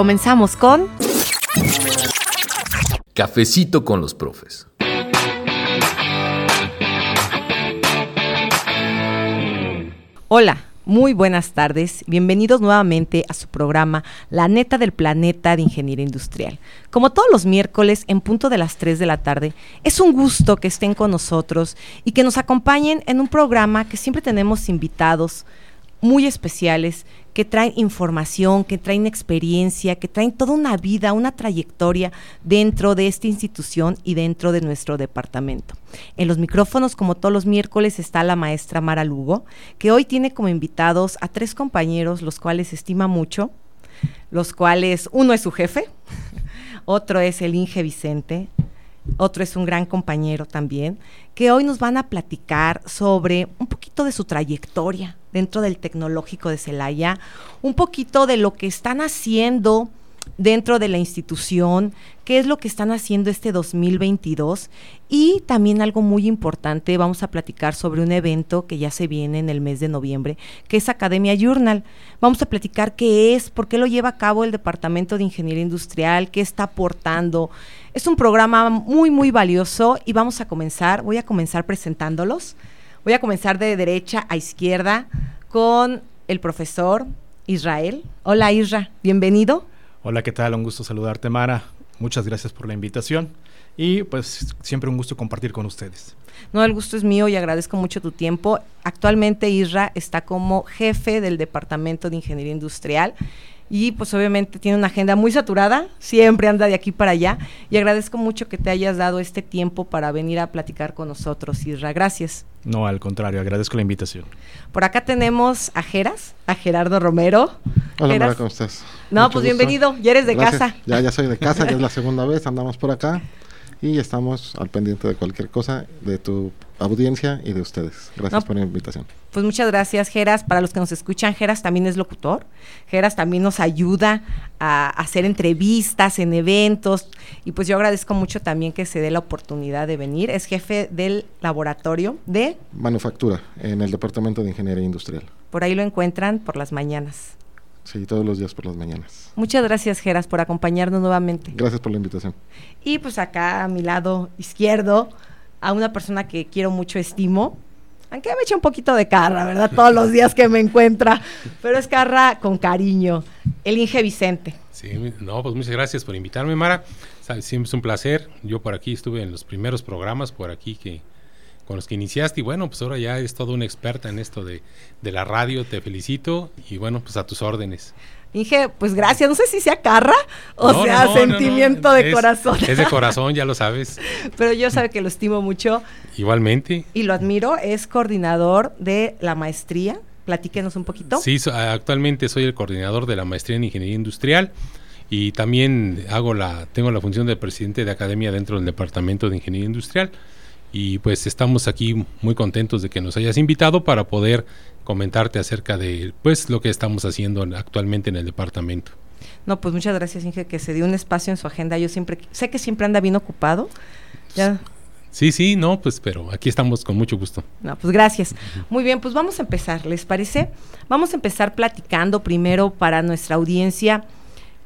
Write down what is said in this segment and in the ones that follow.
Comenzamos con Cafecito con los profes. Hola, muy buenas tardes. Bienvenidos nuevamente a su programa La neta del planeta de Ingeniería Industrial. Como todos los miércoles en punto de las 3 de la tarde, es un gusto que estén con nosotros y que nos acompañen en un programa que siempre tenemos invitados muy especiales que traen información, que traen experiencia, que traen toda una vida, una trayectoria dentro de esta institución y dentro de nuestro departamento. En los micrófonos, como todos los miércoles, está la maestra Mara Lugo, que hoy tiene como invitados a tres compañeros, los cuales estima mucho, los cuales uno es su jefe, otro es el Inge Vicente, otro es un gran compañero también, que hoy nos van a platicar sobre un poquito de su trayectoria dentro del tecnológico de Celaya, un poquito de lo que están haciendo dentro de la institución, qué es lo que están haciendo este 2022 y también algo muy importante, vamos a platicar sobre un evento que ya se viene en el mes de noviembre, que es Academia Journal. Vamos a platicar qué es, por qué lo lleva a cabo el Departamento de Ingeniería Industrial, qué está aportando. Es un programa muy, muy valioso y vamos a comenzar, voy a comenzar presentándolos. Voy a comenzar de derecha a izquierda con el profesor Israel. Hola Isra, bienvenido. Hola, ¿qué tal? Un gusto saludarte, Mara. Muchas gracias por la invitación y pues siempre un gusto compartir con ustedes. No, el gusto es mío y agradezco mucho tu tiempo. Actualmente Isra está como jefe del Departamento de Ingeniería Industrial y pues obviamente tiene una agenda muy saturada, siempre anda de aquí para allá y agradezco mucho que te hayas dado este tiempo para venir a platicar con nosotros, Isra. Gracias. No, al contrario, agradezco la invitación. Por acá tenemos a Geras, a Gerardo Romero. Hola. Mara, ¿cómo estás? No, Mucho pues gusto. bienvenido, ya eres de Gracias. casa. Ya, ya soy de casa, ya es la segunda vez, andamos por acá y estamos al pendiente de cualquier cosa de tu audiencia y de ustedes. Gracias No. por la invitación. Pues muchas gracias, Geras. Para los que nos escuchan, Geras también es locutor. Geras también nos ayuda a hacer entrevistas en eventos. Y pues yo agradezco mucho también que se dé la oportunidad de venir. Es jefe del laboratorio de, Manufactura en el Departamento de Ingeniería Industrial. por ahí lo encuentran por las mañanas. Sí, todos los días por las mañanas. Muchas gracias, Geras, por acompañarnos nuevamente. Gracias por la invitación. Y pues acá a mi lado izquierdo, a una persona que quiero mucho, estimo. Aunque me echa un poquito de carra, ¿verdad? Todos los días que me encuentra. Pero es carra con cariño. El Inge Vicente. Sí, no, pues muchas gracias por invitarme, Mara. Siempre es un placer. Yo por aquí estuve en los primeros programas por aquí que con los que iniciaste y bueno, pues ahora ya eres toda una experta en esto de, de la radio. Te felicito y bueno, pues a tus órdenes. Inge, pues gracias. No sé si sea carra o No, sea no, sentimiento no, de es- corazón. Es de corazón, ya lo sabes. Pero yo sabe que lo estimo mucho Igualmente. y lo admiro. Es coordinador de la maestría. Platíquenos un poquito. Sí, so- actualmente soy el coordinador de la maestría en ingeniería industrial y también hago la tengo la función de presidente de academia dentro del departamento de ingeniería industrial y pues estamos aquí muy contentos de que nos hayas invitado para poder comentarte acerca de pues lo que estamos haciendo en- actualmente en el departamento. No, pues muchas gracias, Inge, que se dio un espacio en su agenda. Yo siempre, sé que siempre anda bien ocupado. Ya, Sí, sí, no, pues pero aquí estamos con mucho gusto. no, pues gracias. Muy bien, pues vamos a empezar, ¿les parece? Vamos a empezar platicando primero para nuestra audiencia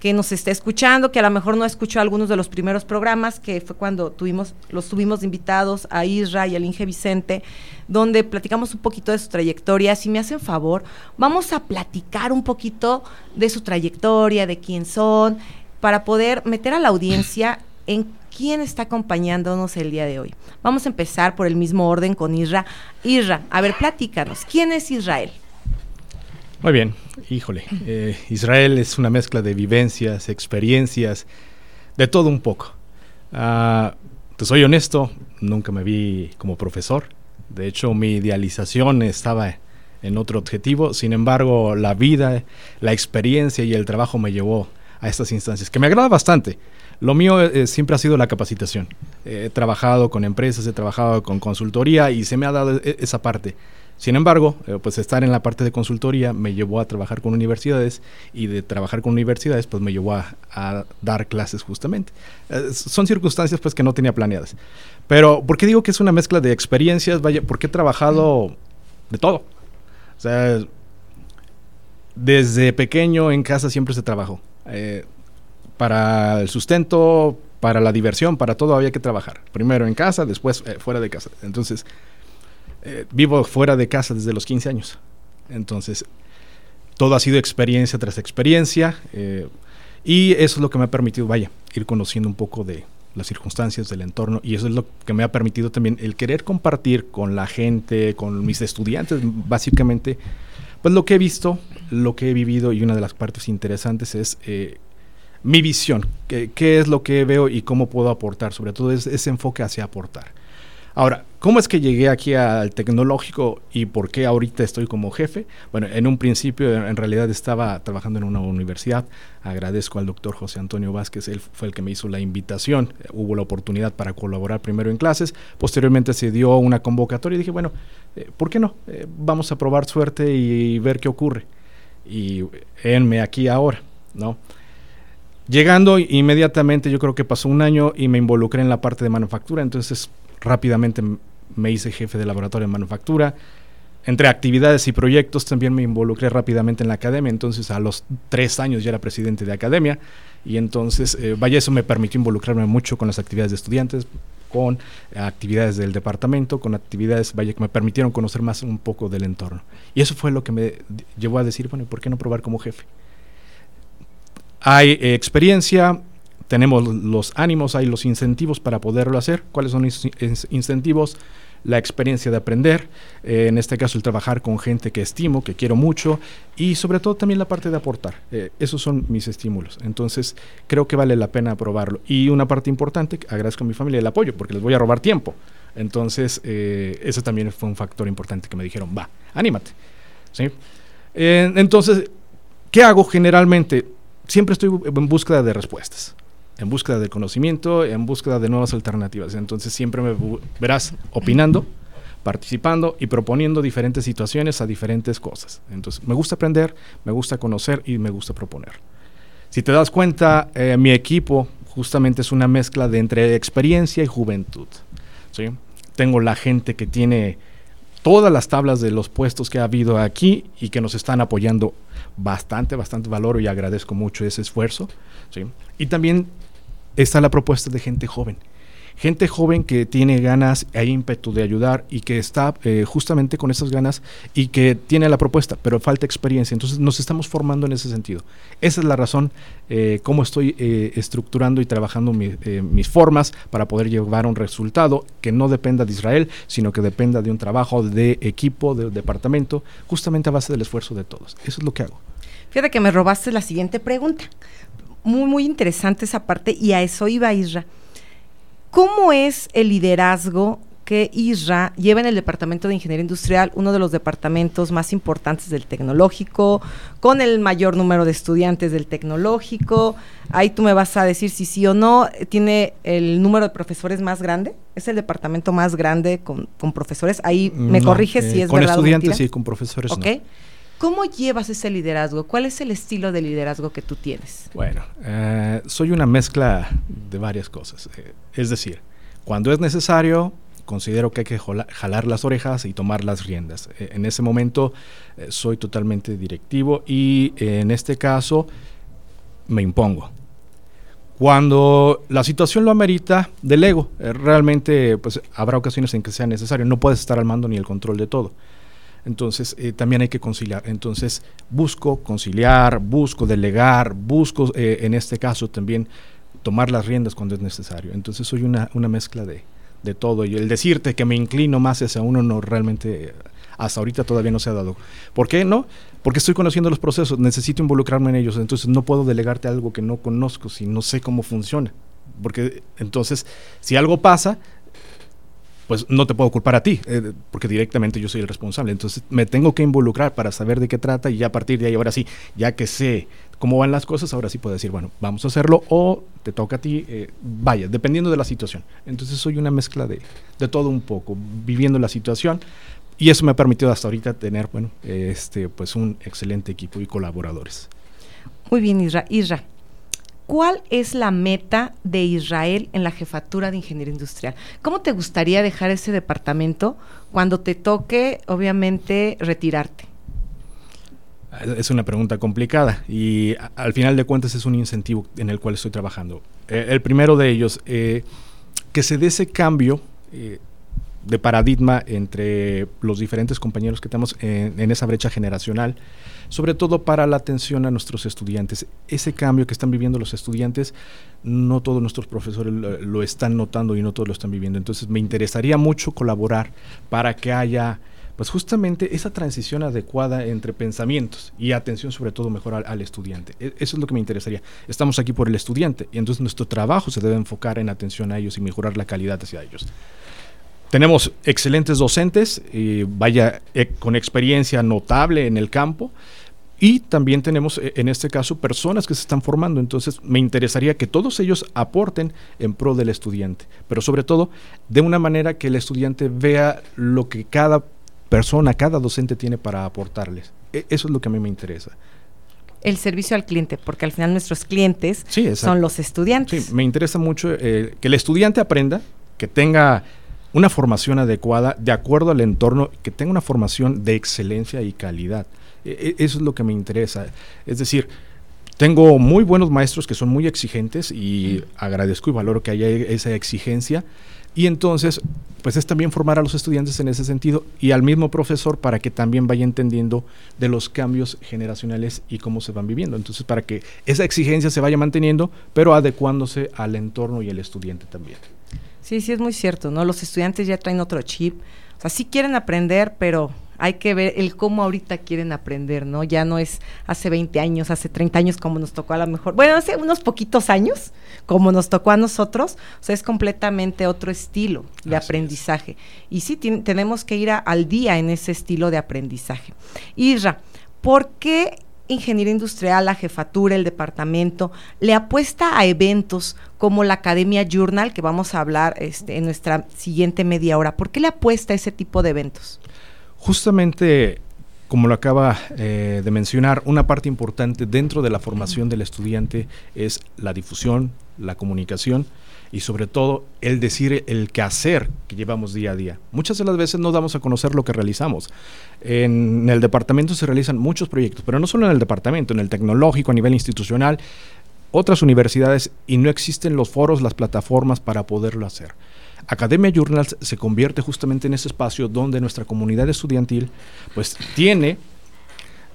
que nos está escuchando, que a lo mejor no escuchó algunos de los primeros programas, que fue cuando tuvimos, los tuvimos invitados a Isra y al Inge Vicente, donde platicamos un poquito de su trayectoria. Si me hacen favor, vamos a platicar un poquito de su trayectoria, de quién son, para poder meter a la audiencia en quién está acompañándonos el día de hoy. Vamos a empezar por el mismo orden con Isra. Isra, a ver, platícanos, ¿quién es Israel? Muy bien, híjole. eh, Israel es una mezcla de vivencias, experiencias, de todo un poco. Te soy honesto, nunca me vi como profesor. De hecho, mi idealización estaba en otro objetivo. Sin embargo, la vida, la experiencia y el trabajo me llevó a estas instancias, que me agrada bastante. Lo mío eh, siempre ha sido la capacitación. he trabajado con empresas, he trabajado con consultoría y se me ha dado e, esa parte. Sin embargo, eh, pues estar en la parte de consultoría me llevó a trabajar con universidades y de trabajar con universidades pues me llevó a, dar clases justamente. Eh, son circunstancias pues que no tenía planeadas. Pero, ¿por qué digo que es una mezcla de experiencias? Vaya, porque he trabajado de todo. Desde pequeño en casa siempre se trabajó. Eh, para el sustento, para la diversión, para todo había que trabajar. Primero en casa, después fuera de casa. Entonces, eh, vivo fuera de casa desde los 15 años. Entonces, todo ha sido experiencia tras experiencia. Eh, y eso es lo que me ha permitido, vaya, ir conociendo un poco de las circunstancias del entorno. Y eso es lo que me ha permitido también el querer compartir con la gente, con mis estudiantes, básicamente, pues lo que he visto, lo que he vivido. Y una de las partes interesantes es eh, mi visión, qué, es lo que veo y cómo puedo aportar, sobre todo ese enfoque hacia aportar. Ahora, ¿cómo es que llegué aquí al tecnológico y por qué ahorita estoy como jefe? Bueno, en un principio en realidad estaba trabajando en una universidad. Agradezco al doctor José Antonio Vázquez, él fue el que me hizo la invitación. Hubo la oportunidad para colaborar primero en clases, posteriormente se dio una convocatoria y dije, bueno, eh, ¿por qué no? Eh, vamos a probar suerte y ver qué ocurre. Y enme aquí ahora, ¿no? Llegando inmediatamente, yo creo que pasó un año y me involucré en la parte de manufactura, entonces rápidamente me hice jefe de laboratorio de manufactura. Entre actividades y proyectos también me involucré rápidamente en la academia, entonces a los tres años ya era presidente de academia y entonces, eh, vaya, eso me permitió involucrarme mucho con las actividades de estudiantes, con actividades del departamento, con actividades, vaya, que me permitieron conocer más un poco del entorno. Y eso fue lo que me llevó a decir, bueno, ¿por qué no probar como jefe? Hay eh, experiencia, tenemos los ánimos, hay los incentivos para poderlo hacer. ¿Cuáles son los incentivos? La experiencia de aprender, eh, en este caso el trabajar con gente que estimo, que quiero mucho y sobre todo también la parte de aportar. Eh, esos son mis estímulos. Entonces creo que vale la pena probarlo. Y una parte importante, agradezco a mi familia el apoyo porque les voy a robar tiempo. Entonces eh, eso también fue un factor importante que me dijeron, va, anímate. ¿Sí? entonces, ¿qué hago generalmente? Siempre estoy en búsqueda de respuestas en búsqueda de conocimiento, en búsqueda de nuevas alternativas. Entonces siempre me verás opinando, participando y proponiendo diferentes situaciones a diferentes cosas. Entonces me gusta aprender, me gusta conocer y me gusta proponer. Si te das cuenta, eh, mi equipo justamente es una mezcla de entre experiencia y juventud. ¿sí? Tengo la gente que tiene todas las tablas de los puestos que ha habido aquí y que nos están apoyando bastante, bastante valor y agradezco mucho ese esfuerzo. ¿sí? Y también está la propuesta de gente joven. Gente joven que tiene ganas e ímpetu de ayudar y que está eh, justamente con esas ganas y que tiene la propuesta, pero falta experiencia. Entonces nos estamos formando en ese sentido. Esa es la razón eh, cómo estoy eh, estructurando y trabajando mis formas para poder llevar un resultado que no dependa de Israel, sino que dependa de un trabajo de equipo, de departamento, justamente a base del esfuerzo de todos. Eso es lo que hago. Fíjate que me robaste la siguiente pregunta muy, muy interesante esa parte y a eso iba Isra. ¿Cómo es el liderazgo que ISRA lleva en el Departamento de Ingeniería Industrial, uno de los departamentos más importantes del tecnológico, con el mayor número de estudiantes del tecnológico. Ahí tú me vas a decir si sí o no. Tiene el número de profesores más grande. Es el departamento más grande con, profesores. Ahí me corrige si es con verdad. Con estudiantes y con profesores. Ok. ¿Cómo llevas ese liderazgo? ¿Cuál es el estilo de liderazgo que tú tienes? Bueno, eh, soy una mezcla de varias cosas. Eh, es decir, cuando es necesario, considero que hay que jalar las orejas y tomar las riendas. Eh, en ese momento soy totalmente directivo y en este caso me impongo. Cuando la situación lo amerita, delego. realmente pues, habrá ocasiones en que sea necesario. No puedes estar al mando ni el control de todo. Entonces, eh, también hay que conciliar. Entonces, busco conciliar, busco delegar, busco, eh, en este caso, también tomar las riendas cuando es necesario. Entonces, soy una, una mezcla de, de, todo. Y el decirte que me inclino más hacia uno, no realmente, hasta ahorita todavía no se ha dado. ¿Por qué no? Porque estoy conociendo los procesos, necesito involucrarme en ellos. Entonces, no puedo delegarte algo que no conozco si no sé cómo funciona. porque entonces si algo pasa, pues no te puedo culpar a ti, eh, porque directamente yo soy el responsable. Entonces me tengo que involucrar para saber de qué trata y ya a partir de ahí, ahora sí, ya que sé cómo van las cosas, ahora sí puedo decir, bueno, vamos a hacerlo o te toca a ti, eh, vaya, dependiendo de la situación. Entonces soy una mezcla de, de, todo un poco, viviendo la situación y eso me ha permitido hasta ahorita tener, bueno, este, pues un excelente equipo y colaboradores. Muy bien, Isra. Isra, ¿Cuál es la meta de Israel en la jefatura de ingeniería industrial? ¿Cómo te gustaría dejar ese departamento cuando te toque, obviamente, retirarte? Es una pregunta complicada y al final de cuentas es un incentivo en el cual estoy trabajando. Eh, el primero de ellos, eh, que se dé ese cambio eh, de paradigma entre los diferentes compañeros que tenemos en esa brecha generacional sobre todo para la atención a nuestros estudiantes. Ese cambio que están viviendo los estudiantes, no todos nuestros profesores lo, están notando y no todos lo están viviendo. Entonces me interesaría mucho colaborar para que haya pues justamente esa transición adecuada entre pensamientos y atención sobre todo mejor al, estudiante. E, eso es lo que me interesaría. Estamos aquí por el estudiante y entonces nuestro trabajo se debe enfocar en atención a ellos y mejorar la calidad hacia ellos. Tenemos excelentes docentes, y vaya eh, con experiencia notable en el campo. Y también tenemos eh, en este caso personas que se están formando, entonces me interesaría que todos ellos aporten en pro del estudiante, pero sobre todo de una manera que el estudiante vea lo que cada persona, cada docente tiene para aportarles. E, eso es lo que a mí me interesa. El servicio al cliente, porque al final nuestros clientes son los estudiantes. Sí, me interesa mucho eh, que el estudiante aprenda, que tenga una formación adecuada de acuerdo al entorno, que tenga una formación de excelencia y calidad. E, e, eso es lo que me interesa. Es decir, tengo muy buenos maestros que son muy exigentes y agradezco y valoro que haya esa exigencia. Y entonces, pues es también formar a los estudiantes en ese sentido y al mismo profesor para que también vaya entendiendo de los cambios generacionales y cómo se van viviendo. Entonces, para que esa exigencia se vaya manteniendo, pero adecuándose al entorno y al estudiante también. Sí, sí, es muy cierto, ¿no? Los estudiantes ya traen otro chip. O sea, sí quieren aprender, pero hay que ver el cómo ahorita quieren aprender, ¿no? Ya no es hace 20 años, hace 30 años como nos tocó a lo mejor. Bueno, hace unos poquitos años, como nos tocó a nosotros, o sea, es completamente otro estilo de aprendizaje. Y sí, tenemos que ir al día en ese estilo de aprendizaje. Isra, ¿por qué Ingeniería Industrial, la jefatura, el departamento, le apuesta a eventos como la Academia Journal, que vamos a hablar este, en nuestra siguiente media hora. ¿Por qué le apuesta a ese tipo de eventos? Justamente, como lo acaba eh, de mencionar, una parte importante dentro de la formación del estudiante es la difusión, la comunicación y sobre todo el decir el quehacer que llevamos día a día. Muchas de las veces no damos a conocer lo que realizamos. En el departamento se realizan muchos proyectos, pero no solo en el departamento, en el tecnológico, a nivel institucional, otras universidades y no existen los foros, las plataformas para poderlo hacer. Academia Journals se convierte justamente en ese espacio donde nuestra comunidad estudiantil pues tiene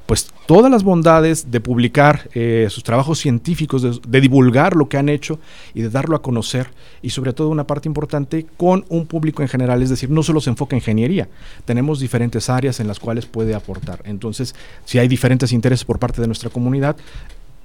pues todas las bondades de publicar eh, sus trabajos científicos, de, divulgar lo que han hecho y de darlo a conocer, y sobre todo una parte importante con un público en general, es decir, no solo se enfoca en ingeniería, tenemos diferentes áreas en las cuales puede aportar. Entonces, si hay diferentes intereses por parte de nuestra comunidad,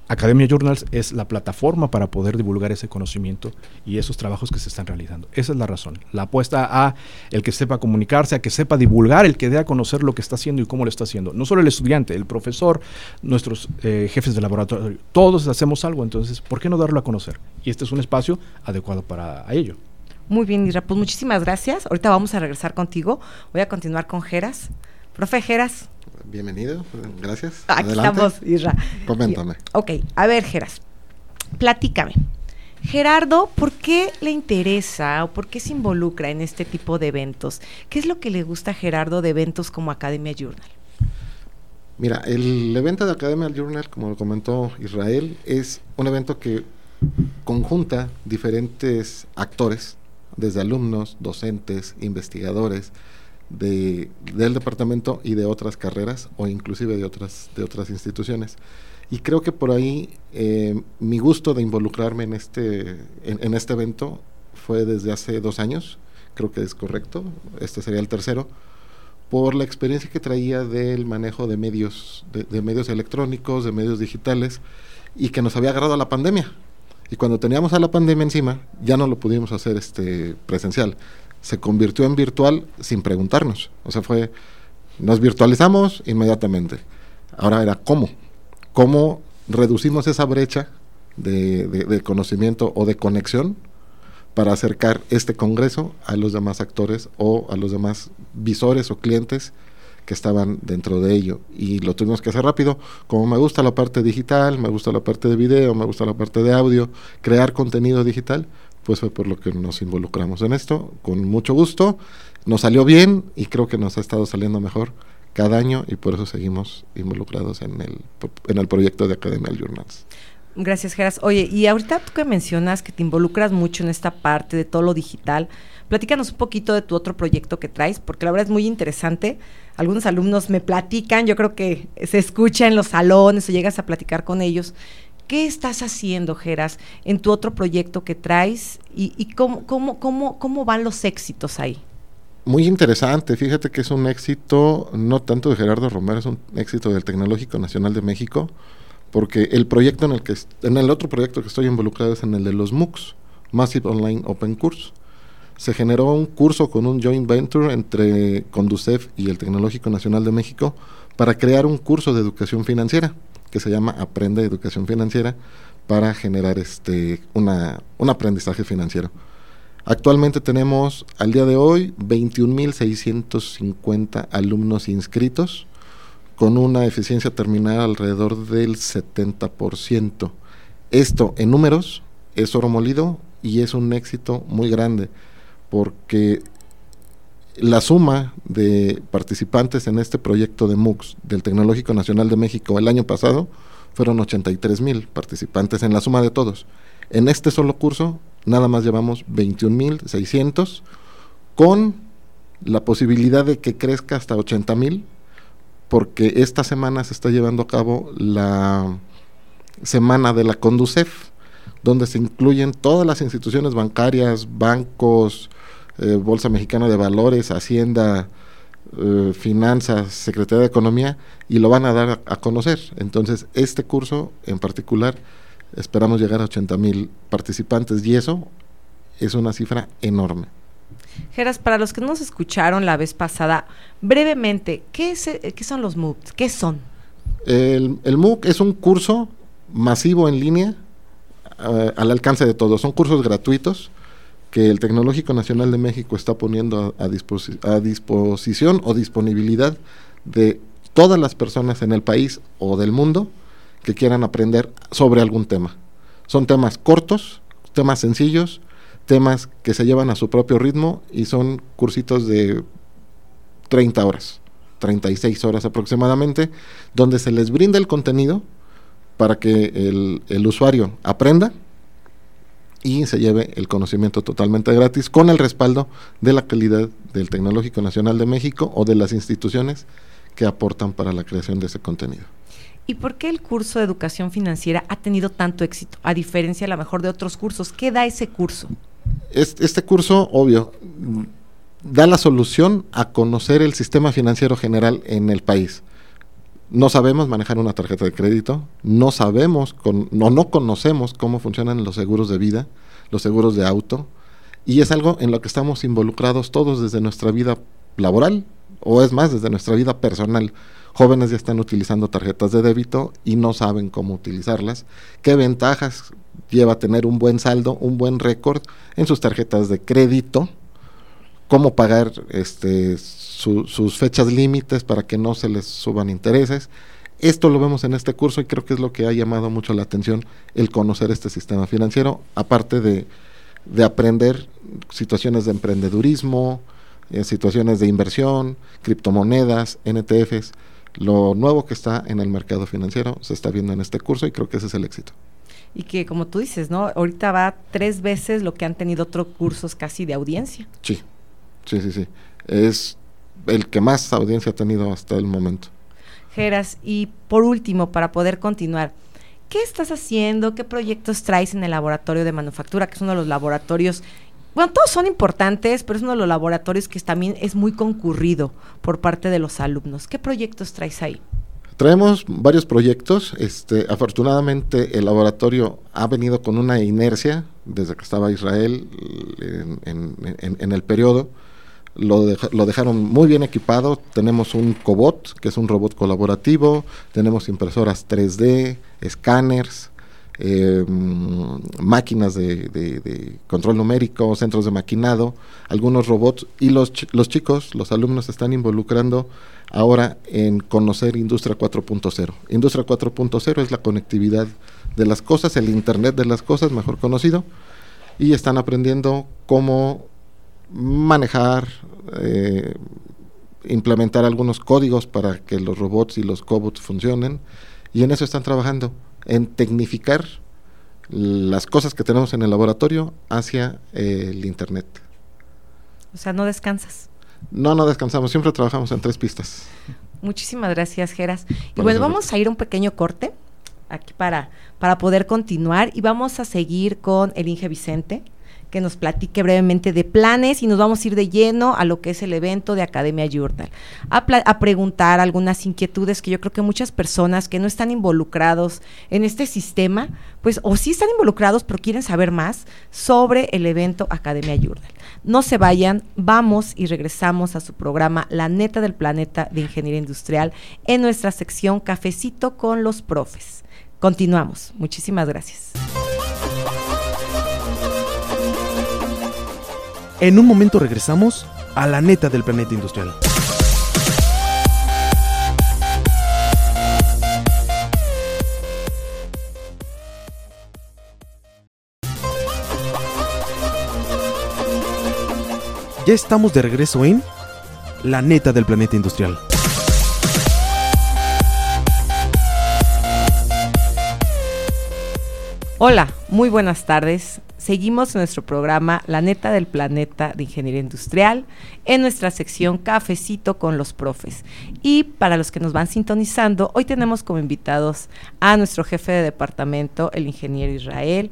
Academia Journals es la plataforma para poder divulgar ese conocimiento y esos trabajos que se están realizando. Esa es la razón. La apuesta a el que sepa comunicarse, a que sepa divulgar, el que dé a conocer lo que está haciendo y cómo lo está haciendo. No solo el estudiante, el profesor, nuestros eh, jefes de laboratorio, todos hacemos algo, entonces, ¿por qué no darlo a conocer? Y este es un espacio adecuado para ello. Muy bien, Isra, pues muchísimas gracias. Ahorita vamos a regresar contigo. Voy a continuar con Geras. Profe Geras, Bienvenido, gracias. Aquí estamos, Isra. Coméntame. Ok, a ver, Geras, platícame. Gerardo, ¿por qué le interesa o por qué se involucra en este tipo de eventos? ¿Qué es lo que le gusta a Gerardo de eventos como Academia Journal? Mira, el evento de Academia Journal, como lo comentó Israel, es un evento que conjunta diferentes actores, desde alumnos, docentes, investigadores, de, del departamento y de otras carreras o inclusive de otras, de otras instituciones. Y creo que por ahí eh, mi gusto de involucrarme en este, en, este evento fue desde hace dos años, creo que es correcto, este sería el tercero, por la experiencia que traía del manejo de medios, de, medios electrónicos, de medios digitales, y que nos había agarrado la pandemia. Y cuando teníamos a la pandemia encima, ya no lo pudimos hacer este presencial. Se convirtió en virtual sin preguntarnos. O sea, fue, nos virtualizamos inmediatamente. Ahora era cómo. ¿Cómo reducimos esa brecha de, conocimiento o de conexión para acercar este congreso a los demás actores o a los demás visores o clientes que estaban dentro de ello. Y lo tuvimos que hacer rápido. Como me gusta la parte digital, me gusta la parte de video, me gusta la parte de audio, crear contenido digital, pues fue por lo que nos involucramos en esto, con mucho gusto. Nos salió bien y creo que nos ha estado saliendo mejor cada año y por eso seguimos involucrados en el, en el proyecto de Academia Journals. Gracias, Geras. Oye, y ahorita tú que mencionas que te involucras mucho en esta parte de todo lo digital, platícanos un poquito de tu otro proyecto que traes, porque la verdad es muy interesante. Algunos alumnos me platican, yo creo que se escucha en los salones o llegas a platicar con ellos. ¿Qué estás haciendo, Geras, en tu otro proyecto que traes y, y cómo, cómo, cómo, cómo van los éxitos ahí? Muy interesante, fíjate que es un éxito no tanto de Gerardo Romero, es un éxito del Tecnológico Nacional de México porque el proyecto en el que en el otro proyecto que estoy involucrado es en el de los MOOCs, Massive Online Open Course. Se generó un curso con un joint venture entre Conducef y el Tecnológico Nacional de México para crear un curso de educación financiera que se llama Aprende Educación Financiera para generar este una, un aprendizaje financiero. Actualmente tenemos al día de hoy 21.650 alumnos inscritos con una eficiencia terminal alrededor del 70%. Esto en números es oro molido y es un éxito muy grande porque la suma de participantes en este proyecto de MOOCs del Tecnológico Nacional de México el año pasado fueron 83 mil participantes en la suma de todos. En este solo curso nada más llevamos 21 mil 600 con la posibilidad de que crezca hasta 80 mil porque esta semana se está llevando a cabo la semana de la Conducef, donde se incluyen todas las instituciones bancarias, bancos, eh, Bolsa Mexicana de Valores, Hacienda, eh, Finanzas, Secretaría de Economía, y lo van a dar a, a, conocer. Entonces, este curso en particular, esperamos llegar a 80 mil participantes, y eso es una cifra enorme. Geras, para los que no nos escucharon la vez pasada, brevemente, ¿qué, es, qué son los MOOCs? ¿Qué son? El, el, MOOC es un curso masivo en línea al alcance de todos. Son cursos gratuitos que el Tecnológico Nacional de México está poniendo a, a, disposi a disposición o disponibilidad de todas las personas en el país o del mundo que quieran aprender sobre algún tema. Son temas cortos, temas sencillos, temas que se llevan a su propio ritmo y son cursitos de 30 horas, 36 horas aproximadamente, donde se les brinda el contenido para que el usuario aprenda y se lleve el conocimiento totalmente gratis con el respaldo de la calidad del Tecnológico Nacional de México o de las instituciones que aportan para la creación de ese contenido. ¿Y por qué el curso de educación financiera ha tenido tanto éxito, a diferencia a lo mejor de otros cursos? ¿Qué da ese curso? este curso, obvio, da la solución a conocer el sistema financiero general en el país. No sabemos manejar una tarjeta de crédito, no sabemos con, no, no conocemos cómo funcionan los seguros de vida, los seguros de auto, y es algo en lo que estamos involucrados todos desde nuestra vida laboral, o es más, desde nuestra vida personal. Jóvenes ya están utilizando tarjetas de débito y no saben cómo utilizarlas. ¿Qué ventajas lleva tener un buen saldo, un buen récord en sus tarjetas de crédito? ¿Cómo pagar este, su, sus fechas límites para que no se les suban intereses? Esto lo vemos en este curso y creo que es lo que ha llamado mucho la atención el conocer este sistema financiero, aparte de, de aprender situaciones de emprendedurismo, eh, situaciones de inversión, criptomonedas, NTFs. Lo nuevo que está en el mercado financiero se está viendo en este curso y creo que ese es el éxito. Y que como tú dices, ¿no? Ahorita va tres veces lo que han tenido otros cursos casi de audiencia. Sí, sí, sí, sí. Es el que más audiencia ha tenido hasta el momento. Geras, y por último, para poder continuar, ¿qué estás haciendo? ¿Qué proyectos traes en el laboratorio de manufactura, que es uno de los laboratorios bueno, todos son importantes, pero es uno de los laboratorios que también es muy concurrido por parte de los alumnos. ¿Qué proyectos traes ahí? Traemos varios proyectos. Este, afortunadamente el laboratorio ha venido con una inercia desde que estaba Israel en, el periodo. Lo, dejaron muy bien equipado. Tenemos un cobot, que es un robot colaborativo. Tenemos impresoras 3D, escáneres, eh, máquinas de, control numérico, centros de maquinado, algunos robots y los, los chicos, los alumnos están involucrando ahora en conocer Industria 4.0. Industria 4.0 es la conectividad de las cosas, el Internet de las cosas, mejor conocido, y están aprendiendo cómo manejar, eh, implementar algunos códigos para que los robots y los cobots funcionen, y en eso están trabajando en tecnificar las cosas que tenemos en el laboratorio hacia eh, el Internet. O sea, no descansas. No, no descansamos, siempre trabajamos en tres pistas. Muchísimas gracias, Geras. Y bueno, vamos a ir a un pequeño corte aquí para, para poder continuar y vamos a seguir con el Inge Vicente que nos platique brevemente de planes y nos vamos a ir de lleno a lo que es el evento de Academia Journal, a, preguntar algunas inquietudes que yo creo que muchas personas que no están involucrados en este sistema, pues o sí están involucrados pero quieren saber más sobre el evento Academia Journal. No se vayan, vamos y regresamos a su programa La neta del planeta de Ingeniería Industrial en nuestra sección Cafecito con los profes. Continuamos. Muchísimas gracias. En un momento regresamos a la neta del planeta industrial. Ya estamos de regreso en La neta del planeta industrial. Hola, muy buenas tardes. Seguimos nuestro programa La neta del planeta de Ingeniería Industrial en nuestra sección Cafecito con los profes. Y para los que nos van sintonizando, hoy tenemos como invitados a nuestro jefe de departamento, el ingeniero Israel,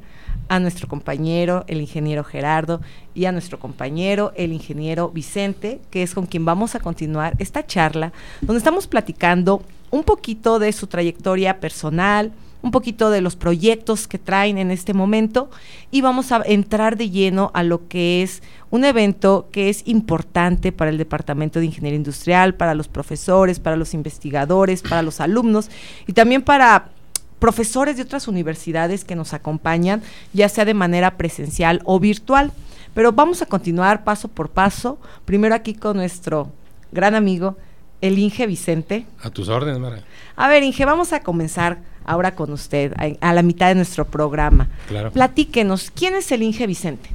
a nuestro compañero, el ingeniero Gerardo, y a nuestro compañero, el ingeniero Vicente, que es con quien vamos a continuar esta charla, donde estamos platicando un poquito de su trayectoria personal, un poquito de los proyectos que traen en este momento y vamos a entrar de lleno a lo que es un evento que es importante para el Departamento de Ingeniería Industrial, para los profesores, para los investigadores, para los alumnos y también para profesores de otras universidades que nos acompañan, ya sea de manera presencial o virtual. Pero vamos a continuar paso por paso, primero aquí con nuestro gran amigo, el Inge Vicente. A tus órdenes, Mara. A ver, Inge, vamos a comenzar ahora con usted, a, la mitad de nuestro programa. Claro. Platíquenos, ¿quién es el Inge Vicente?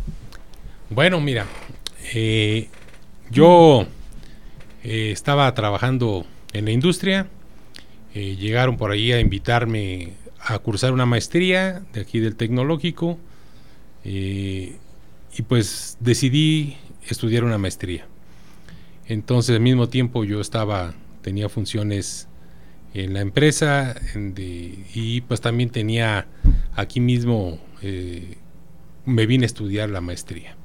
Bueno, mira, eh, yo eh, estaba trabajando en la industria, eh, llegaron por ahí a invitarme a cursar una maestría de aquí del tecnológico y pues decidí estudiar una maestría. Entonces al mismo tiempo yo estaba, tenía funciones en la empresa y pues también tenía aquí mismo, eh, me vine a estudiar la maestría.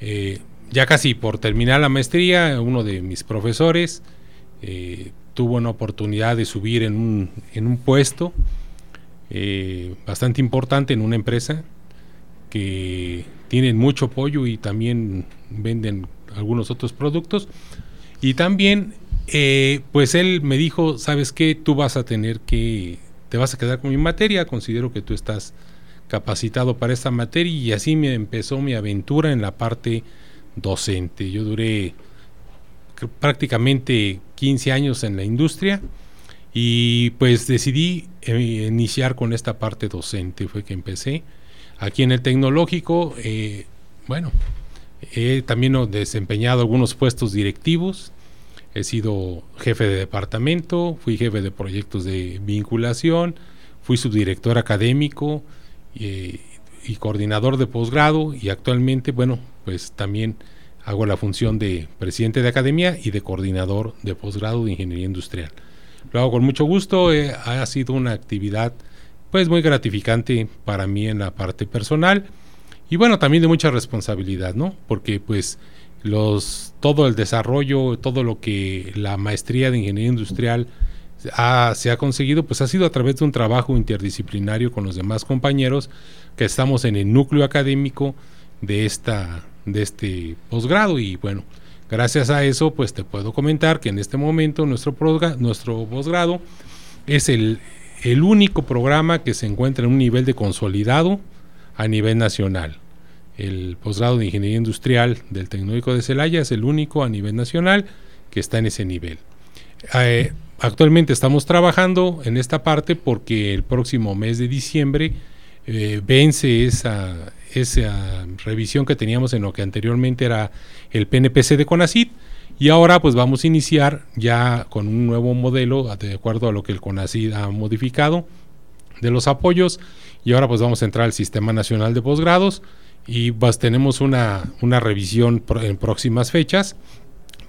Eh, ya casi por terminar la maestría, uno de mis profesores eh, tuvo una oportunidad de subir en un, en un puesto bastante importante en una empresa que tienen mucho apoyo y también venden algunos otros productos. Y también eh, pues él me dijo, ¿sabes qué? Tú vas a tener que, te vas a quedar con mi materia, considero que tú estás capacitado para esta materia y así me empezó mi aventura en la parte docente. Yo duré prácticamente 15 años en la industria y pues decidí eh, iniciar con esta parte docente, fue que empecé. Aquí en el tecnológico, eh, bueno, he también desempeñado algunos puestos directivos, He sido jefe de departamento, fui jefe de proyectos de vinculación, fui subdirector académico y, coordinador de posgrado y actualmente, bueno, pues también hago la función de presidente de academia y de coordinador de posgrado de ingeniería industrial. Lo hago con mucho gusto, eh, ha sido una actividad pues muy gratificante para mí en la parte personal y bueno, también de mucha responsabilidad, ¿no? Porque pues los todo el desarrollo, todo lo que la maestría de ingeniería industrial se ha conseguido, pues ha sido a través de un trabajo interdisciplinario con los demás compañeros que estamos en el núcleo académico de esta de este posgrado y bueno, gracias a eso pues te puedo comentar que en este momento nuestro nuestro posgrado es el, el único programa que se encuentra en un nivel de consolidado a nivel nacional. El posgrado de Ingeniería Industrial del Tecnológico de Celaya es el único a nivel nacional que está en ese nivel. Eh, actualmente estamos trabajando en esta parte porque el próximo mes de diciembre eh, vence esa, esa revisión que teníamos en lo que anteriormente era el PNPC de CONACIT. Y ahora pues vamos a iniciar ya con un nuevo modelo de acuerdo a lo que el CONACIT ha modificado de los apoyos. Y ahora pues vamos a entrar al Sistema Nacional de Posgrados y pues tenemos una, una revisión en próximas fechas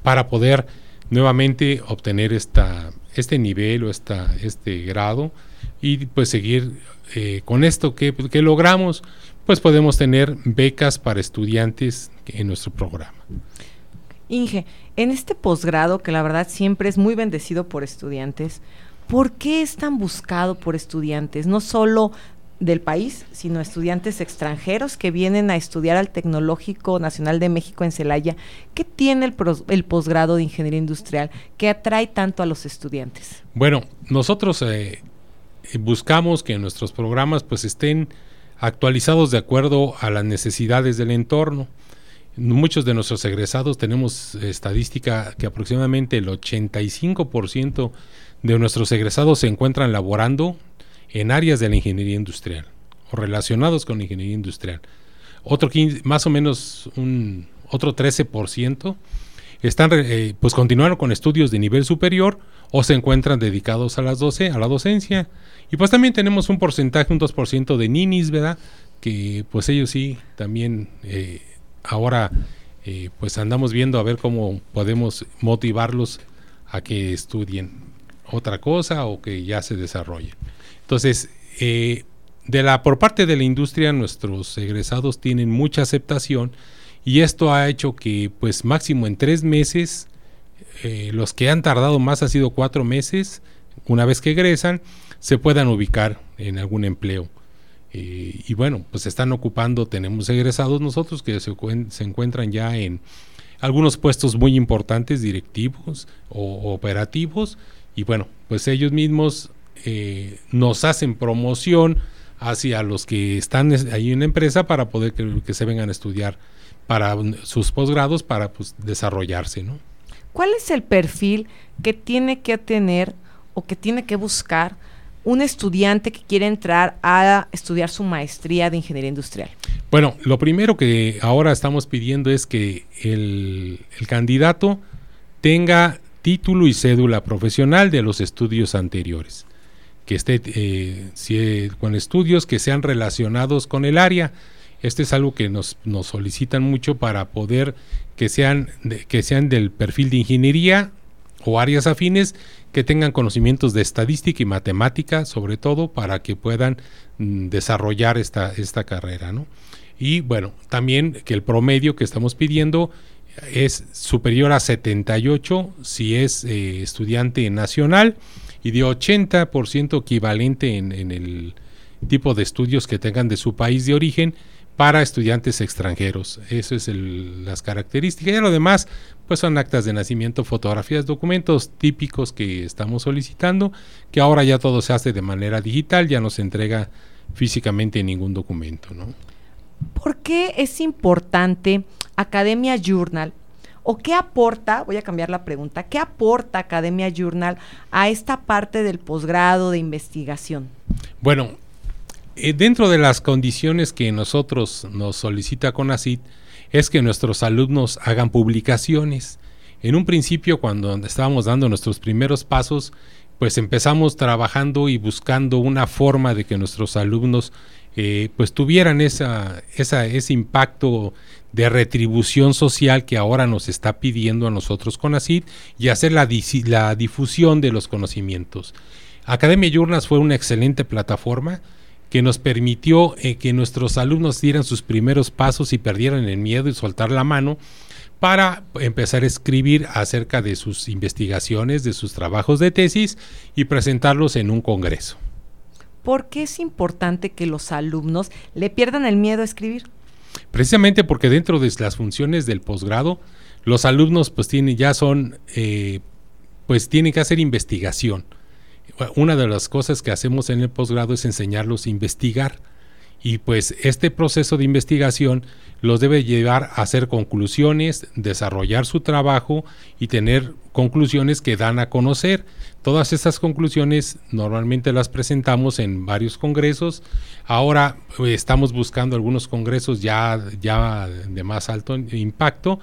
para poder nuevamente obtener esta, este nivel o esta, este grado y pues seguir eh, con esto que, que, logramos, pues podemos tener becas para estudiantes en nuestro programa. Inge, en este posgrado que la verdad siempre es muy bendecido por estudiantes, ¿por qué es tan buscado por estudiantes? No solo del país, sino estudiantes extranjeros que vienen a estudiar al Tecnológico Nacional de México en Celaya. ¿Qué tiene el, el posgrado de Ingeniería Industrial que atrae tanto a los estudiantes? Bueno, nosotros eh, buscamos que nuestros programas pues estén actualizados de acuerdo a las necesidades del entorno. Muchos de nuestros egresados tenemos estadística que aproximadamente el 85% de nuestros egresados se encuentran laborando en áreas de la ingeniería industrial o relacionados con la ingeniería industrial. Otro más o menos un otro 13% están eh, pues continuaron con estudios de nivel superior o se encuentran dedicados a las 12 a la docencia. Y pues también tenemos un porcentaje, un 2% de ninis, ¿verdad? Que pues ellos sí también eh, ahora eh, pues andamos viendo a ver cómo podemos motivarlos a que estudien otra cosa o que ya se desarrollen. Entonces, eh, de la, por parte de la industria, nuestros egresados tienen mucha aceptación y esto ha hecho que, pues, máximo en tres meses, eh, los que han tardado más ha sido cuatro meses, una vez que egresan, se puedan ubicar en algún empleo. Eh, y bueno, pues están ocupando, tenemos egresados nosotros que se, se, encuentran ya en algunos puestos muy importantes, directivos o operativos, y bueno, pues ellos mismos eh, nos hacen promoción hacia los que están ahí en la empresa para poder que, se vengan a estudiar para sus posgrados para pues, desarrollarse, ¿no? ¿Cuál es el perfil que tiene que tener o que tiene que buscar un estudiante que quiere entrar a estudiar su maestría de ingeniería industrial? Bueno, lo primero que ahora estamos pidiendo es que el, el candidato tenga título y cédula profesional de los estudios anteriores que esté eh, si, con estudios que sean relacionados con el área. Este es algo que nos, nos solicitan mucho para poder que sean, que sean del perfil de ingeniería o áreas afines que tengan conocimientos de estadística y matemática, sobre todo para que puedan mm, desarrollar esta, esta carrera. ¿no? Y bueno, también que el promedio que estamos pidiendo es superior a 78 si es eh, estudiante nacional y de 80% equivalente en, el tipo de estudios que tengan de su país de origen para estudiantes extranjeros. Eso es las características. Y lo demás, pues son actas de nacimiento, fotografías, documentos típicos que estamos solicitando, que ahora ya todo se hace de manera digital, ya no se entrega físicamente ningún documento. ¿no? ¿Por qué es importante Academia Journal ¿O qué aporta, voy a cambiar la pregunta, qué aporta Academia Journal a esta parte del posgrado de investigación? Bueno, eh, dentro de las condiciones que nosotros nos solicita CONACIT es que nuestros alumnos hagan publicaciones. En un principio, cuando estábamos dando nuestros primeros pasos, pues empezamos trabajando y buscando una forma de que nuestros alumnos eh, pues tuvieran esa, esa, ese impacto de retribución social que ahora nos está pidiendo a nosotros con ACID y hacer la, la difusión de los conocimientos. Academia Journals fue una excelente plataforma que nos permitió eh, que nuestros alumnos dieran sus primeros pasos y perdieran el miedo y soltar la mano, para empezar a escribir acerca de sus investigaciones, de sus trabajos de tesis y presentarlos en un congreso. ¿Por qué es importante que los alumnos le pierdan el miedo a escribir? Precisamente porque dentro de las funciones del posgrado, los alumnos pues tienen, ya son, eh, pues tienen que hacer investigación. Una de las cosas que hacemos en el posgrado es enseñarlos a investigar y pues este proceso de investigación los debe llevar a hacer conclusiones, desarrollar su trabajo y tener conclusiones que dan a conocer. Todas estas conclusiones normalmente las presentamos en varios congresos. Ahora eh, estamos buscando algunos congresos ya, ya de más alto impacto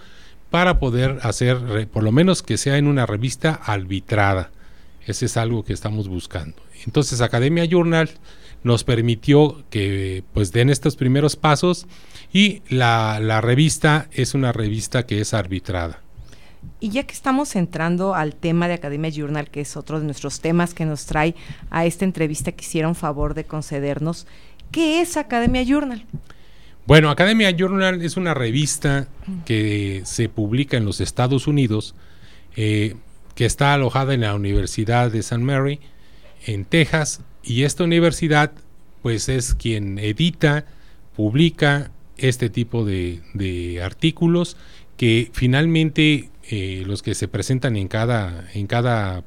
para poder hacer, por lo menos que sea en una revista arbitrada. Ese es algo que estamos buscando. Entonces Academia Journal nos permitió que pues den estos primeros pasos y la, la revista es una revista que es arbitrada. Y ya que estamos entrando al tema de Academia Journal, que es otro de nuestros temas que nos trae a esta entrevista que hicieron favor de concedernos, ¿qué es Academia Journal? Bueno, Academia Journal es una revista que se publica en los Estados Unidos, eh, que está alojada en la Universidad de St. Mary, en Texas, y esta universidad pues es quien edita, publica este tipo de, artículos que finalmente eh, los que se presentan en cada, en cada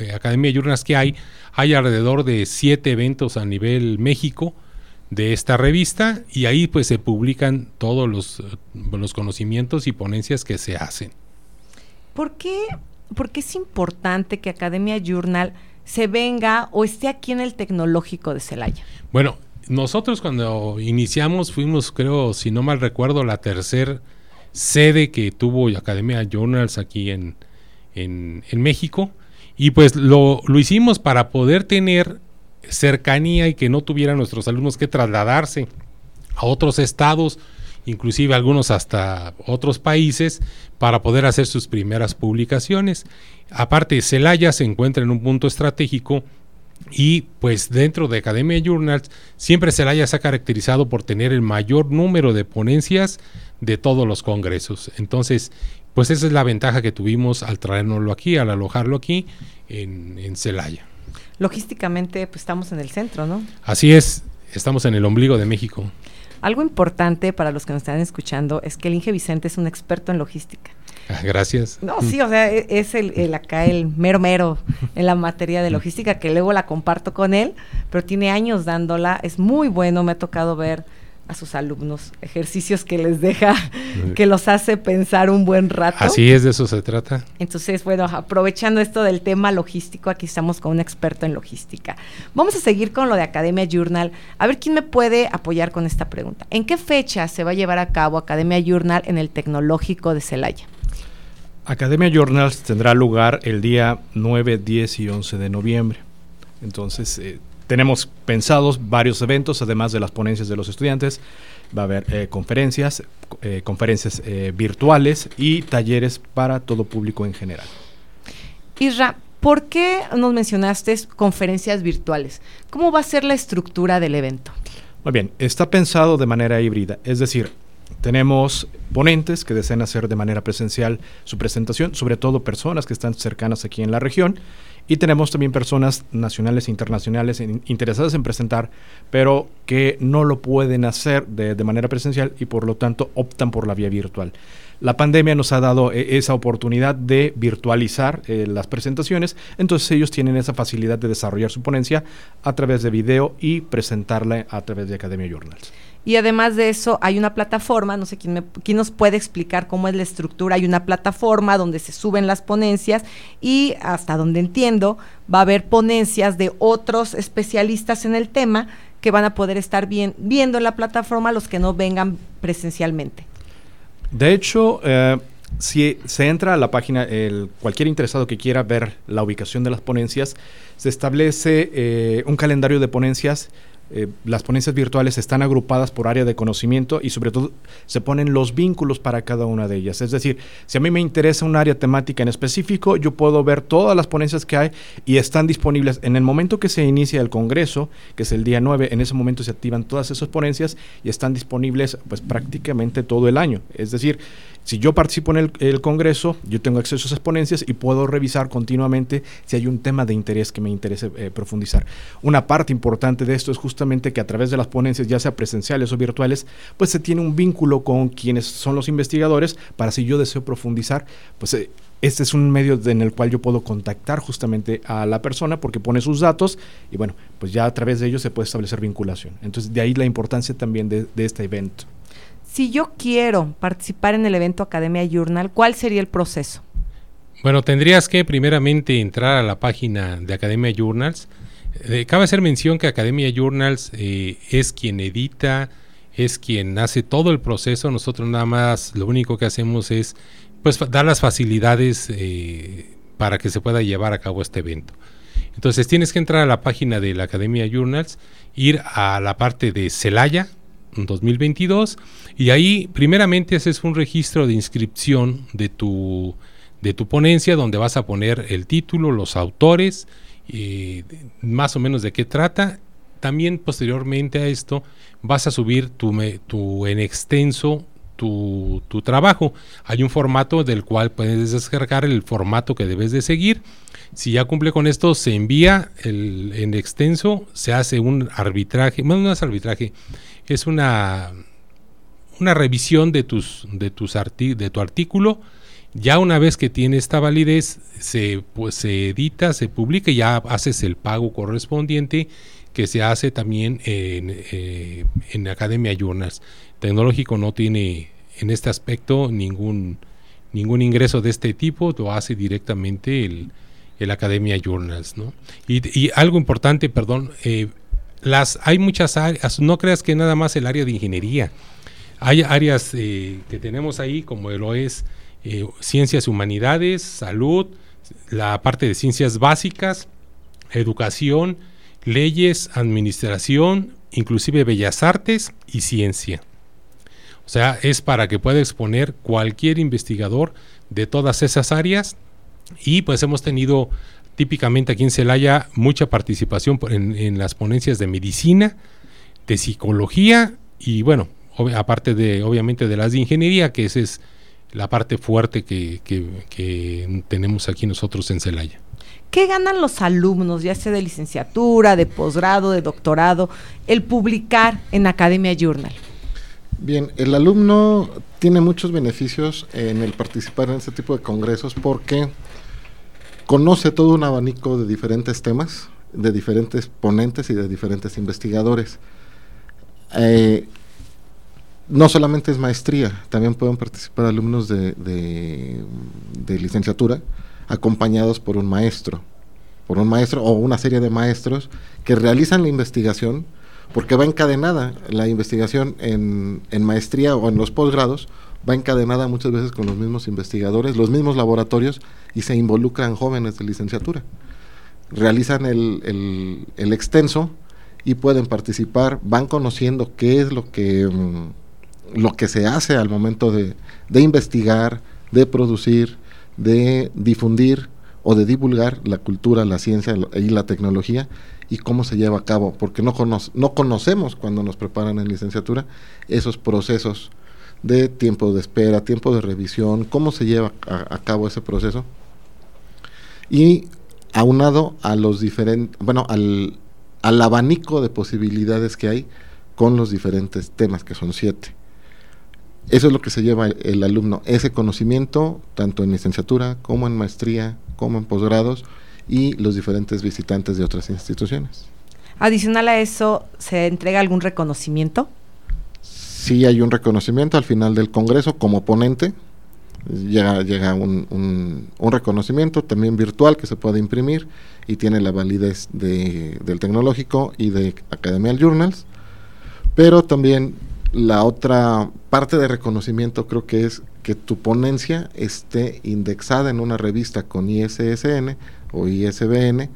eh, Academia de Journals que hay, hay alrededor de siete eventos a nivel México de esta revista y ahí pues se publican todos los, los conocimientos y ponencias que se hacen. ¿Por qué, ¿Por qué es importante que Academia Journal se venga o esté aquí en el tecnológico de Celaya? Bueno, nosotros cuando iniciamos fuimos, creo, si no mal recuerdo, la tercera sede que tuvo Academia Journals aquí en, en, México. Y pues lo, lo, hicimos para poder tener cercanía y que no tuvieran nuestros alumnos que trasladarse a otros estados, inclusive algunos hasta otros países, para poder hacer sus primeras publicaciones. Aparte, Celaya se encuentra en un punto estratégico y pues dentro de Academia Journals siempre Celaya se ha caracterizado por tener el mayor número de ponencias de todos los congresos. Entonces, pues esa es la ventaja que tuvimos al traernoslo aquí, al alojarlo aquí en, en Celaya. Logísticamente, pues estamos en el centro, ¿no? Así es, estamos en el ombligo de México. Algo importante para los que nos están escuchando es que el Inge Vicente es un experto en logística. Ah, gracias. No, sí, o sea, e, es el, acá el mero mero en la materia de logística, que luego la comparto con él, pero tiene años dándola, es muy bueno, me ha tocado ver a sus alumnos ejercicios que les deja, que los hace pensar un buen rato. Así es, de eso se trata. Entonces, bueno, aprovechando esto del tema logístico, aquí estamos con un experto en logística. Vamos a seguir con lo de Academia Journal. A ver quién me puede apoyar con esta pregunta. ¿En qué fecha se va a llevar a cabo Academia Journal en el Tecnológico de Celaya? Academia Journals tendrá lugar el día 9, 10 y 11 de noviembre. Entonces, eh, tenemos pensados varios eventos, además de las ponencias de los estudiantes. Va a haber eh, conferencias, eh, conferencias virtuales y talleres para todo público en general. Isra, ¿por qué nos mencionaste conferencias virtuales? ¿Cómo va a ser la estructura del evento? Muy bien, está pensado de manera híbrida, es decir, tenemos ponentes que desean hacer de manera presencial su presentación, sobre todo personas que están cercanas aquí en la región. Y tenemos también personas nacionales e internacionales interesadas en presentar, pero que no lo pueden hacer de, manera presencial y por lo tanto optan por la vía virtual. La pandemia nos ha dado eh, esa oportunidad de virtualizar eh, las presentaciones, entonces ellos tienen esa facilidad de desarrollar su ponencia a través de video y presentarla a través de Academia Journals. Y además de eso, hay una plataforma, no sé quién, me, quién nos puede explicar cómo es la estructura. Hay una plataforma donde se suben las ponencias y hasta donde entiendo, va a haber ponencias de otros especialistas en el tema que van a poder estar bien, viendo en la plataforma los que no vengan presencialmente. De hecho, eh, si se entra a la página, el, cualquier interesado que quiera ver la ubicación de las ponencias, se establece eh, un calendario de ponencias eh, las ponencias virtuales están agrupadas por área de conocimiento y sobre todo se ponen los vínculos para cada una de ellas. Es decir, si a mí me interesa un área temática en específico, yo puedo ver todas las ponencias que hay y están disponibles. En el momento que se inicia el Congreso, que es el día 9, en ese momento se activan todas esas ponencias y están disponibles pues prácticamente todo el año. Es decir, si yo participo en el, Congreso, yo tengo acceso a esas ponencias y puedo revisar continuamente si hay un tema de interés que me interese eh, profundizar. Una parte importante de esto es justamente que a través de las ponencias, ya sea presenciales o virtuales, pues se tiene un vínculo con quienes son los investigadores para si yo deseo profundizar, pues eh, este es un medio en el cual yo puedo contactar justamente a la persona porque pone sus datos y bueno, pues ya a través de ellos se puede establecer vinculación. Entonces de ahí la importancia también de este evento si yo quiero participar en el evento Academia Journal, ¿cuál sería el proceso? Bueno, tendrías que primeramente entrar a la página de Academia Journals. Eh, cabe hacer mención que Academia Journals eh, es quien edita, es quien hace todo el proceso. Nosotros nada más lo único que hacemos es pues dar las facilidades eh, para que se pueda llevar a cabo este evento. Entonces tienes que entrar a la página de la Academia Journals, ir a la parte de Celaya, 2022 y ahí primeramente haces un registro de inscripción de tu, de tu ponencia donde vas a poner el título, los autores, eh, más o menos de qué trata. También posteriormente a esto vas a subir tu, tu en extenso tu, tu, trabajo. Hay un formato del cual puedes descargar el formato que debes de seguir. Si ya cumple con esto, se envía el, en extenso, se hace un arbitraje, bueno, no es arbitraje, es una, una revisión de, tus, de, tus de tu artículo. Ya una vez que tiene esta validez, se, pues, se edita, se publica y ya haces el pago correspondiente que se hace también en, eh, en Academia Journals. Tecnológico no tiene en este aspecto ningún, ningún ingreso de este tipo, lo hace directamente el, el Academia Journals. ¿no? Y, y, algo importante, perdón, eh, las hay muchas áreas, no creas que nada más el área de ingeniería. Hay áreas eh, que tenemos ahí, como lo es eh, ciencias humanidades, salud, la parte de ciencias básicas, educación, leyes, administración, inclusive bellas artes y ciencia. O sea, es para que pueda exponer cualquier investigador de todas esas áreas y pues hemos tenido típicamente aquí en Celaya mucha participación en, las ponencias de medicina, de psicología y bueno, aparte de obviamente de las de ingeniería, que esa es la parte fuerte que, que tenemos aquí nosotros en Celaya. ¿Qué ganan los alumnos, ya sea de licenciatura, de posgrado, de doctorado, el publicar en Academia Journal? Bien, el alumno tiene muchos beneficios en el participar en este tipo de congresos porque conoce todo un abanico de diferentes temas, de diferentes ponentes y de diferentes investigadores. Eh, no solamente es maestría, también pueden participar alumnos de, de, licenciatura acompañados por un maestro, por un maestro o una serie de maestros que realizan la investigación, porque va encadenada la investigación en, en maestría o en los posgrados va encadenada muchas veces con los mismos investigadores, los mismos laboratorios y se involucran jóvenes de licenciatura. Realizan el, el, extenso y pueden participar, van conociendo qué es lo que, mm, lo que se hace al momento de, de investigar, de producir, de difundir o de divulgar la cultura, la ciencia y la tecnología y cómo se lleva a cabo, porque no, no conocemos cuando nos preparan en licenciatura esos procesos de tiempo de espera, tiempo de revisión, cómo se lleva a, cabo ese proceso. Y aunado a los diferentes, bueno, al, al abanico de posibilidades que hay con los diferentes temas, que son siete. Eso es lo que se lleva el, alumno, ese conocimiento, tanto en licenciatura como en maestría, como en posgrados, y los diferentes visitantes de otras instituciones. Adicional a eso, ¿se entrega algún reconocimiento? Sí hay un reconocimiento al final del Congreso como ponente. Llega, llega un, un, reconocimiento también virtual que se puede imprimir y tiene la validez de, del tecnológico y de Academial Journals. Pero también la otra parte de reconocimiento creo que es que tu ponencia esté indexada en una revista con ISSN o ISBN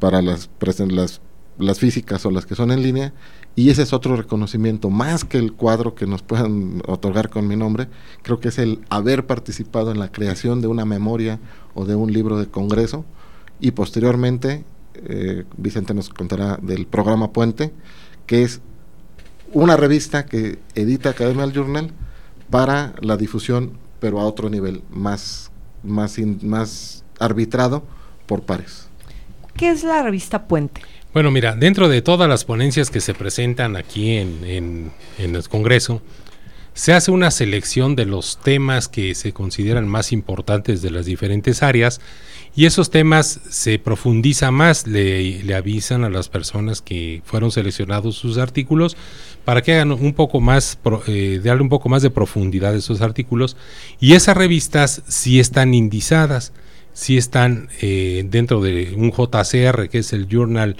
para las, las las físicas o las que son en línea, y ese es otro reconocimiento, más que el cuadro que nos puedan otorgar con mi nombre, creo que es el haber participado en la creación de una memoria o de un libro de congreso, y posteriormente, eh, Vicente nos contará del programa Puente, que es una revista que edita Academial Journal para la difusión, pero a otro nivel, más, más, más arbitrado por pares. ¿Qué es la revista Puente? Bueno, mira, dentro de todas las ponencias que se presentan aquí en, el Congreso, se hace una selección de los temas que se consideran más importantes de las diferentes áreas y esos temas se profundiza más, le, le avisan a las personas que fueron seleccionados sus artículos para que hagan un poco más, eh, darle un poco más de profundidad a esos artículos y esas revistas sí están indizadas sí están eh, dentro de un JCR, que es el Journal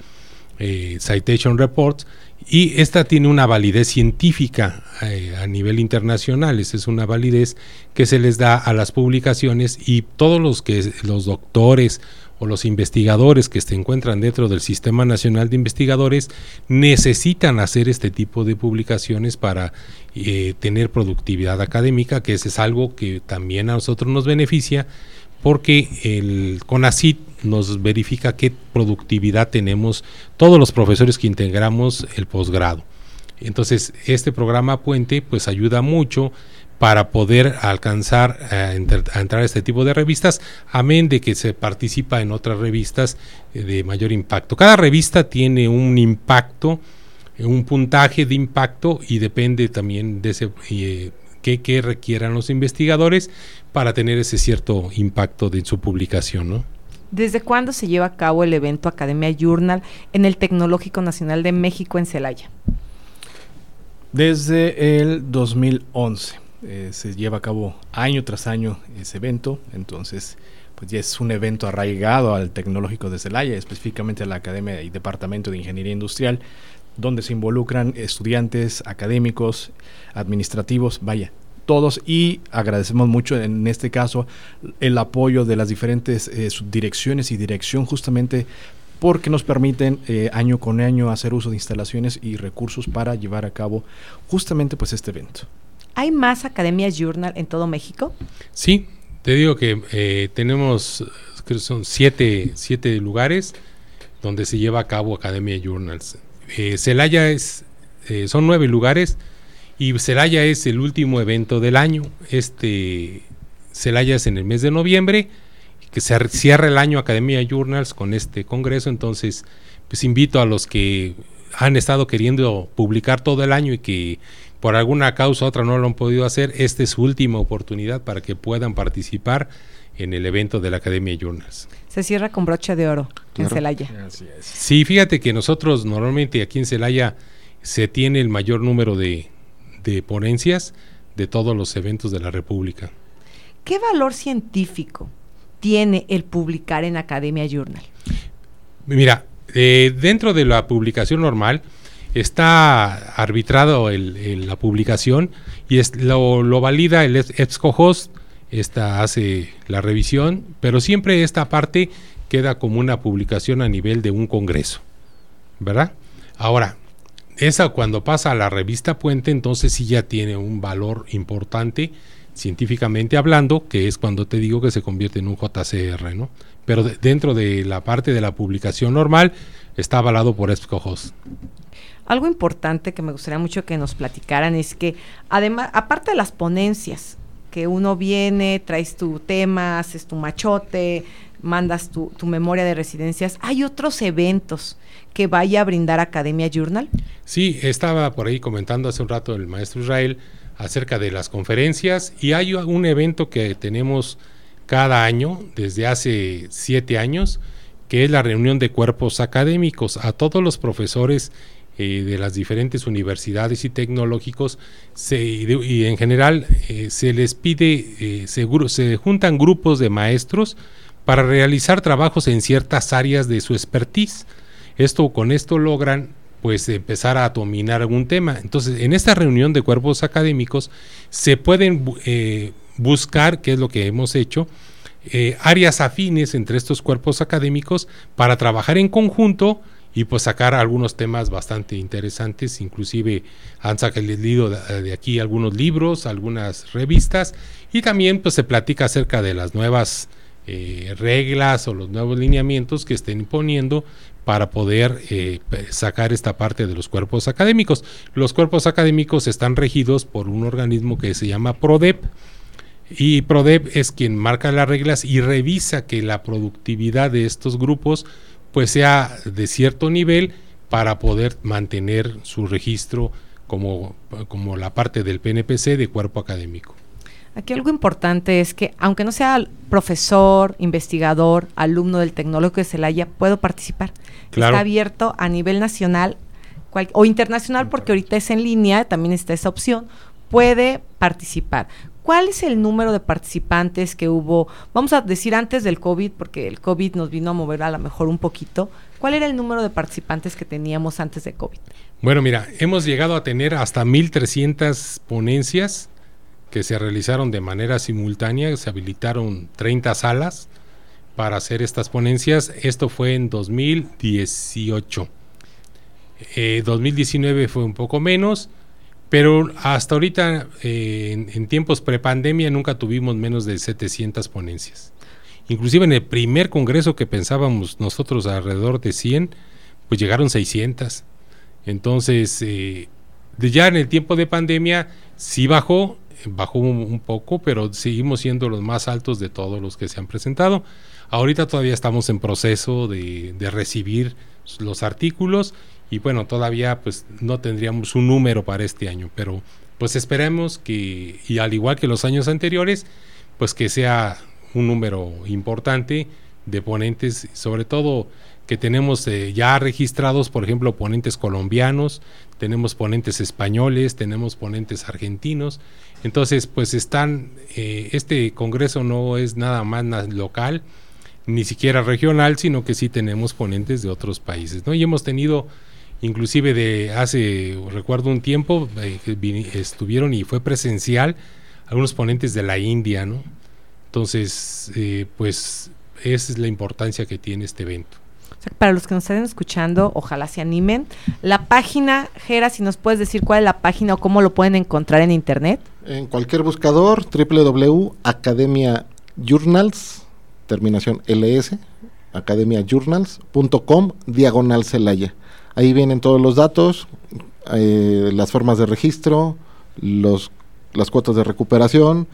eh, Citation Reports, y esta tiene una validez científica eh, a nivel internacional, esa es una validez que se les da a las publicaciones y todos los que los doctores o los investigadores que se encuentran dentro del Sistema Nacional de Investigadores necesitan hacer este tipo de publicaciones para tener productividad académica, que ese es algo que también a nosotros nos beneficia porque el CONACIT nos verifica qué productividad tenemos todos los profesores que integramos el posgrado. Entonces, este programa Puente pues ayuda mucho para poder alcanzar a, entrar a este tipo de revistas, amén de que se participa en otras revistas eh, de mayor impacto. Cada revista tiene un impacto, un puntaje de impacto y depende también de ese eh, que, requieran los investigadores para tener ese cierto impacto de su publicación, ¿no? ¿Desde cuándo se lleva a cabo el evento Academia Journal en el Tecnológico Nacional de México en Celaya? Desde el 2011 eh, se lleva a cabo año tras año ese evento, entonces pues ya es un evento arraigado al Tecnológico de Celaya, específicamente a la Academia y Departamento de Ingeniería Industrial, donde se involucran estudiantes, académicos, administrativos, vaya, todos y agradecemos mucho en este caso el apoyo de las diferentes eh, subdirecciones y dirección justamente porque nos permiten eh, año con año hacer uso de instalaciones y recursos para llevar a cabo justamente pues este evento. ¿Hay más academias Journal en todo México? Sí, te digo que eh, tenemos, creo que son siete, siete lugares donde se lleva a cabo Academia Journals. Celaya es, son nueve lugares, y Celaya es el último evento del año. Este Celaya es en el mes de noviembre, que se cierra el año Academia Journals con este congreso. Entonces, pues invito a los que han estado queriendo publicar todo el año y que por alguna causa u otra no lo han podido hacer, esta es su última oportunidad para que puedan participar en el evento de la Academia Journals. Se cierra con brocha de oro en Celaya. Sí, fíjate que nosotros normalmente aquí en Celaya se tiene el mayor número de, de ponencias de todos los eventos de la República. ¿Qué valor científico tiene el publicar en Academia Journal? Mira, eh, dentro de la publicación normal está arbitrado el, la publicación y es, lo, valida el EBSCO-HOST, esta hace la revisión, pero siempre esta parte queda como una publicación a nivel de un congreso, ¿verdad? Ahora, esa cuando pasa a la revista Puente, entonces sí ya tiene un valor importante científicamente hablando, que es cuando te digo que se convierte en un JCR, ¿no? Pero dentro de la parte de la publicación normal está avalado por EBSCOHOST. Algo importante que me gustaría mucho que nos platicaran es que además, aparte de las ponencias, que uno viene, traes tu tema, haces tu machote, mandas tu, tu memoria de residencias, hay otros eventos que vaya a brindar Academia Journal? Sí, estaba por ahí comentando hace un rato el maestro Israel acerca de las conferencias y hay un evento que tenemos cada año desde hace siete años que es la reunión de cuerpos académicos a todos los profesores eh, de las diferentes universidades y tecnológicos y, en general eh, se les pide eh, seguro se juntan grupos de maestros para realizar trabajos en ciertas áreas de su expertise esto, con esto logran pues empezar a dominar algún tema. Entonces, en esta reunión de cuerpos académicos se pueden eh, buscar, que es lo que hemos hecho, eh, áreas afines entre estos cuerpos académicos para trabajar en conjunto y pues sacar algunos temas bastante interesantes, inclusive han salido de, de aquí algunos libros, algunas revistas y también pues se platica acerca de las nuevas eh, reglas o los nuevos lineamientos que estén imponiendo para poder eh, sacar esta parte de los cuerpos académicos. Los cuerpos académicos están regidos por un organismo que se llama PRODEP y PRODEP es quien marca las reglas y revisa que la productividad de estos grupos pues sea de cierto nivel para poder mantener su registro como, como la parte del PNPC de cuerpo académico. Aquí algo importante es que, aunque no sea profesor, investigador, alumno del Tecnológico de Celaya, puedo participar. Está abierto a nivel nacional o internacional, porque ahorita es en línea, también está esa opción, puede participar. ¿Cuál es el número de participantes que hubo? Vamos a decir antes del COVID, porque el COVID nos vino a mover a lo mejor un poquito. ¿Cuál era el número de participantes que teníamos antes de COVID? Bueno, mira, hemos llegado a tener hasta 1.300 ponencias que se realizaron de manera simultánea, se habilitaron 30 salas para hacer estas ponencias. Esto fue en 2018. 2019 eh, fue un poco menos, pero hasta ahorita, eh, en, en, tiempos prepandemia, nunca tuvimos menos de 700 ponencias. Inclusive en el primer congreso que pensábamos nosotros alrededor de 100, pues llegaron 600. Entonces, eh, ya en el tiempo de pandemia sí bajó, bajó un, poco, pero seguimos siendo los más altos de todos los que se han presentado. Ahorita todavía estamos en proceso de, recibir los artículos y bueno, todavía pues no tendríamos un número para este año, pero pues esperemos que, y al igual que los años anteriores, pues que sea un número importante de ponentes, sobre todo que tenemos eh, ya registrados, por ejemplo, ponentes colombianos, tenemos ponentes españoles, tenemos ponentes argentinos. Entonces, pues están, eh, este congreso no es nada más local, ni siquiera regional, sino que sí tenemos ponentes de otros países, ¿no? Y hemos tenido, inclusive de hace, recuerdo un tiempo, eh, estuvieron y fue presencial algunos ponentes de la India, ¿no? Entonces, pues esa es la importancia que tiene este evento para los que nos estén escuchando, ojalá se animen. La página, Gera, si nos puedes decir cuál es la página o cómo lo pueden encontrar en internet. En cualquier buscador, www.academia journals, terminación ls, academiajournals.com, diagonal Celaya. Ahí vienen todos los datos, eh, las formas de registro, los, las cuotas de recuperación,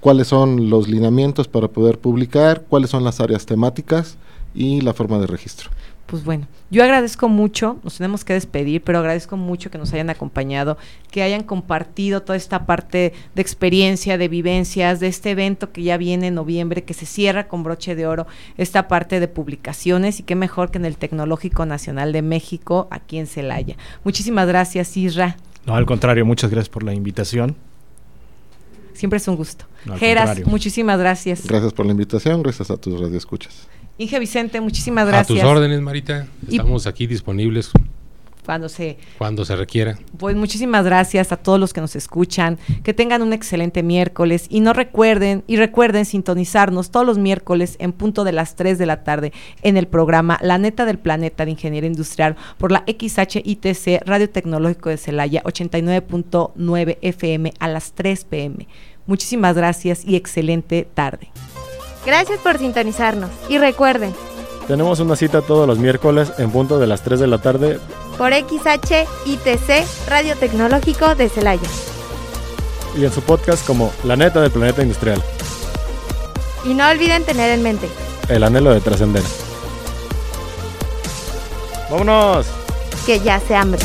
cuáles son los lineamientos para poder publicar, cuáles son las áreas temáticas y la forma de registro. Pues bueno, yo agradezco mucho, nos tenemos que despedir, pero agradezco mucho que nos hayan acompañado, que hayan compartido toda esta parte de experiencia, de vivencias, de este evento que ya viene en noviembre, que se cierra con broche de oro, esta parte de publicaciones y qué mejor que en el Tecnológico Nacional de México, aquí en Celaya. Muchísimas gracias, Isra. No, al contrario, muchas gracias por la invitación. Siempre es un gusto. Geras, muchísimas gracias. Gracias por la invitación, gracias a tus radioescuchas. Inge Vicente, muchísimas gracias. A tus órdenes, Marita. Estamos aquí disponibles cuando se cuando se requiera. Pues muchísimas gracias a todos los que nos escuchan, que tengan un excelente miércoles y no recuerden y recuerden sintonizarnos todos los miércoles en punto de las 3 de la tarde en el programa La neta del planeta de Ingeniería Industrial por la XHITC Radio Tecnológico de Celaya 89.9 FM a las 3 pm. Muchísimas gracias y excelente tarde. Gracias por sintonizarnos. Y recuerden, tenemos una cita todos los miércoles en punto de las 3 de la tarde por XHITC Radio Tecnológico de Celaya. Y en su podcast como La neta del planeta industrial. Y no olviden tener en mente el anhelo de trascender. ¡Vámonos! Que ya se hambre.